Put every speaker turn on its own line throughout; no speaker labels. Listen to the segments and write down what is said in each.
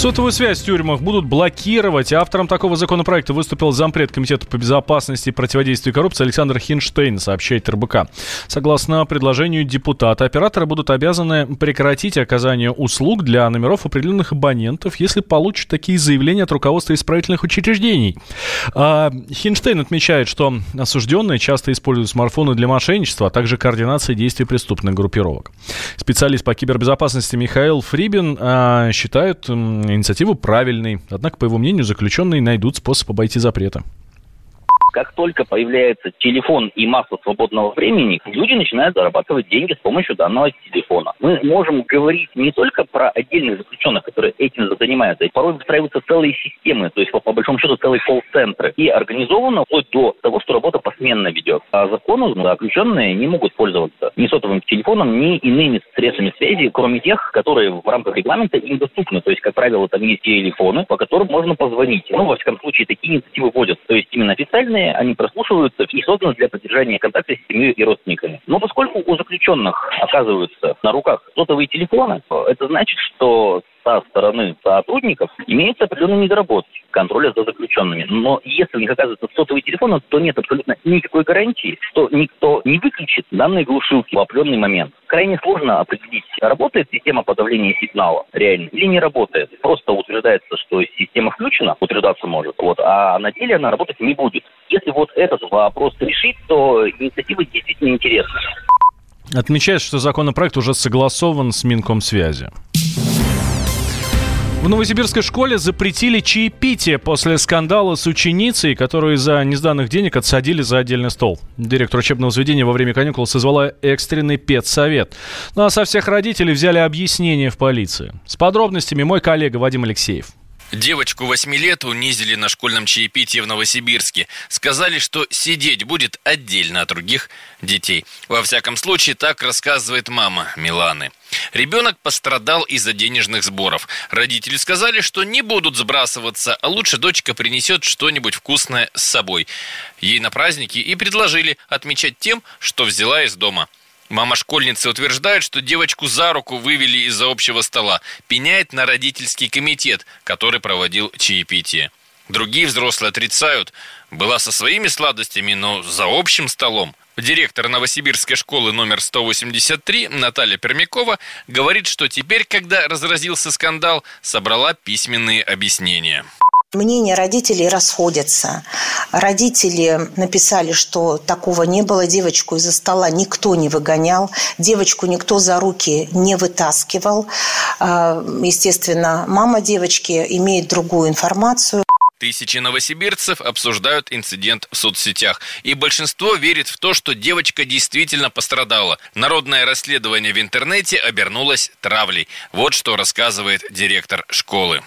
Сотовую связь в тюрьмах будут блокировать. Автором такого законопроекта выступил зампред Комитета по безопасности и противодействию коррупции Александр Хинштейн, сообщает РБК. Согласно предложению депутата, операторы будут обязаны прекратить оказание услуг для номеров определенных абонентов, если получат такие заявления от руководства исправительных учреждений. А Хинштейн отмечает, что осужденные часто используют смартфоны для мошенничества, а также координации действий преступных группировок. Специалист по кибербезопасности Михаил Фрибин а, считает инициативу правильной. Однако, по его мнению, заключенные найдут способ обойти запреты.
Как только появляется телефон и масса свободного времени, люди начинают зарабатывать деньги с помощью данного телефона. Мы можем говорить не только про отдельных заключенных, которые этим занимаются, порой выстраиваются целые системы, то есть по, по большому счету целые колл-центры. И организовано вплоть до того, что работа посменно ведет. А закону заключенные не могут пользоваться ни сотовым телефоном, ни иными средствами связи, кроме тех, которые в рамках регламента им доступны. То есть, как правило, там есть телефоны, по которым можно позвонить. Ну, во всяком случае, такие инициативы вводятся. То есть, именно официальные данные, они прослушиваются и созданы для поддержания контакта с семьей и родственниками. Но поскольку у заключенных оказываются на руках сотовые телефоны, это значит, что со стороны сотрудников имеются определенные недоработки контроля за заключенными. Но если у них оказывается сотовый телефон, то нет абсолютно никакой гарантии, что никто не выключит данные глушилки в определенный момент. Крайне сложно определить, работает система подавления сигнала реально или не работает. Просто утверждается, что система включена, утверждаться может, вот, а на деле она работать не будет. Если вот этот вопрос решить, то инициатива действительно интересна.
Отмечается, что законопроект уже согласован с Минкомсвязи. В новосибирской школе запретили чаепитие после скандала с ученицей, которую из-за несданных денег отсадили за отдельный стол. Директор учебного заведения во время каникул созвала экстренный педсовет. Ну а со всех родителей взяли объяснение в полиции. С подробностями мой коллега Вадим Алексеев.
Девочку 8 лет унизили на школьном чаепитии в Новосибирске. Сказали, что сидеть будет отдельно от других детей. Во всяком случае, так рассказывает мама Миланы. Ребенок пострадал из-за денежных сборов. Родители сказали, что не будут сбрасываться, а лучше дочка принесет что-нибудь вкусное с собой. Ей на праздники и предложили отмечать тем, что взяла из дома – Мама школьницы утверждает, что девочку за руку вывели из-за общего стола, пеняет на родительский комитет, который проводил чаепитие. Другие взрослые отрицают, была со своими сладостями, но за общим столом. Директор Новосибирской школы номер 183 Наталья Пермякова говорит, что теперь, когда разразился скандал, собрала письменные объяснения.
Мнения родителей расходятся. Родители написали, что такого не было. Девочку из-за стола никто не выгонял. Девочку никто за руки не вытаскивал. А, естественно, мама девочки имеет другую информацию.
Тысячи новосибирцев обсуждают инцидент в соцсетях. И большинство верит в то, что девочка действительно пострадала. Народное расследование в интернете обернулось травлей. Вот что рассказывает директор школы.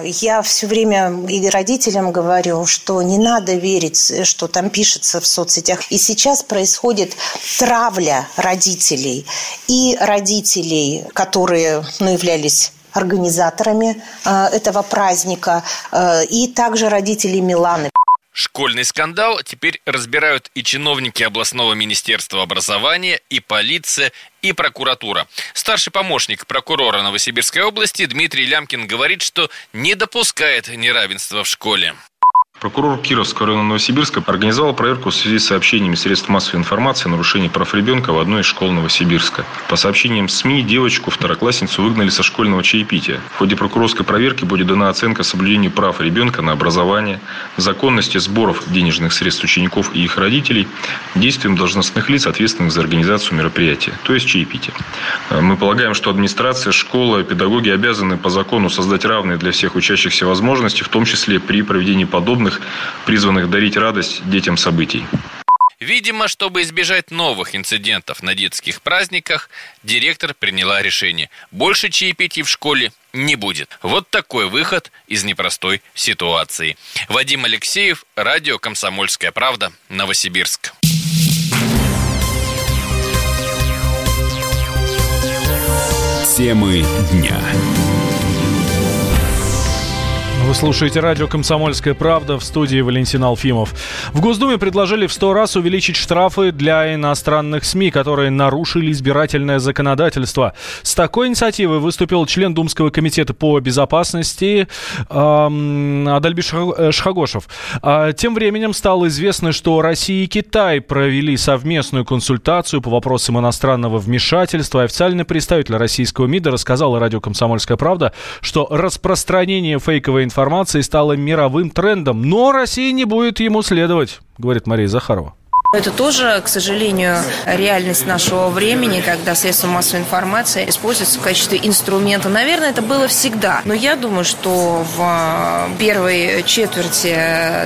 Я все время и родителям говорю, что не надо верить, что там пишется в соцсетях. И сейчас происходит травля родителей. И родителей, которые ну, являлись организаторами э, этого праздника, э, и также родителей Миланы.
Школьный скандал теперь разбирают и чиновники областного министерства образования, и полиция, и прокуратура. Старший помощник прокурора Новосибирской области Дмитрий Лямкин говорит, что не допускает неравенства в школе.
Прокурор Кировского района Новосибирска организовал проверку в связи с сообщениями средств массовой информации о нарушении прав ребенка в одной из школ Новосибирска. По сообщениям СМИ, девочку, второклассницу, выгнали со школьного чаепития. В ходе прокурорской проверки будет дана оценка соблюдению прав ребенка на образование, законности сборов денежных средств учеников и их родителей, действиям должностных лиц, ответственных за организацию мероприятия, то есть чаепития. Мы полагаем, что администрация, школа, педагоги обязаны по закону создать равные для всех учащихся возможности, в том числе при проведении подобных животных, призванных дарить радость детям событий.
Видимо, чтобы избежать новых инцидентов на детских праздниках, директор приняла решение. Больше чаепитий в школе не будет. Вот такой выход из непростой ситуации. Вадим Алексеев, радио «Комсомольская правда», Новосибирск.
Темы дня. Вы слушаете радио «Комсомольская правда» в студии Валентин Алфимов. В Госдуме предложили в 100 раз увеличить штрафы для иностранных СМИ, которые нарушили избирательное законодательство. С такой инициативой выступил член Думского комитета по безопасности эм, Адальбиш э, Шхагошев. А, тем временем стало известно, что Россия и Китай провели совместную консультацию по вопросам иностранного вмешательства. Официальный представитель российского МИДа рассказал радио «Комсомольская правда», что распространение фейковой информации стало мировым трендом, но Россия не будет ему следовать, говорит Мария Захарова.
Это тоже, к сожалению, реальность нашего времени, когда средства массовой информации используются в качестве инструмента. Наверное, это было всегда. Но я думаю, что в первой четверти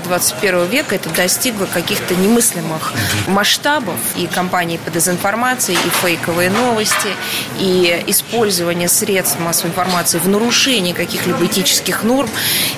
21 века это достигло каких-то немыслимых масштабов. И кампании по дезинформации, и фейковые новости, и использование средств массовой информации в нарушении каких-либо этических норм.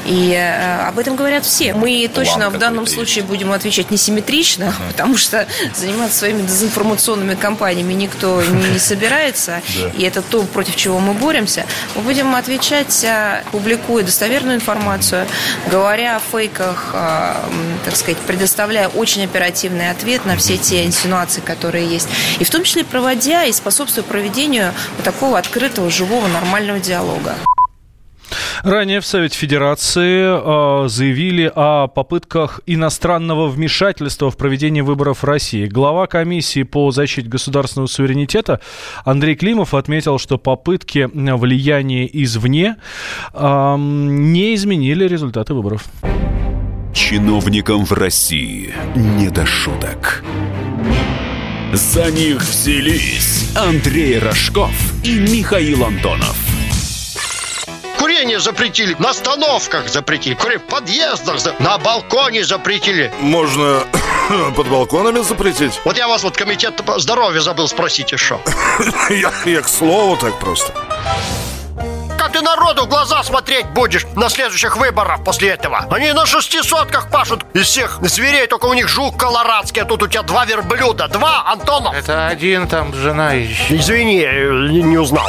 И э, об этом говорят все. Мы точно в данном случае будем отвечать несимметрично, потому что заниматься своими дезинформационными кампаниями никто не собирается, и это то, против чего мы боремся. Мы будем отвечать, а, публикуя достоверную информацию, говоря о фейках, а, так сказать, предоставляя очень оперативный ответ на все те инсинуации, которые есть, и в том числе проводя и способствуя проведению такого открытого, живого, нормального диалога.
Ранее в Совете Федерации э, заявили о попытках иностранного вмешательства в проведение выборов в России. Глава комиссии по защите государственного суверенитета Андрей Климов отметил, что попытки влияния извне э, не изменили результаты выборов.
Чиновникам в России не до шуток. За них взялись Андрей Рожков и Михаил Антонов.
Курение запретили, на остановках запретили, курение в подъездах, на балконе запретили.
Можно под балконами запретить?
Вот я вас вот комитет здоровья забыл спросить еще.
я, я к слову так просто.
Как ты народу в глаза смотреть будешь на следующих выборах после этого? Они на шестисотках пашут из всех зверей, только у них жук колорадский, а тут у тебя два верблюда. Два, Антонов.
Это один там жена еще.
Извини, не, не узнал.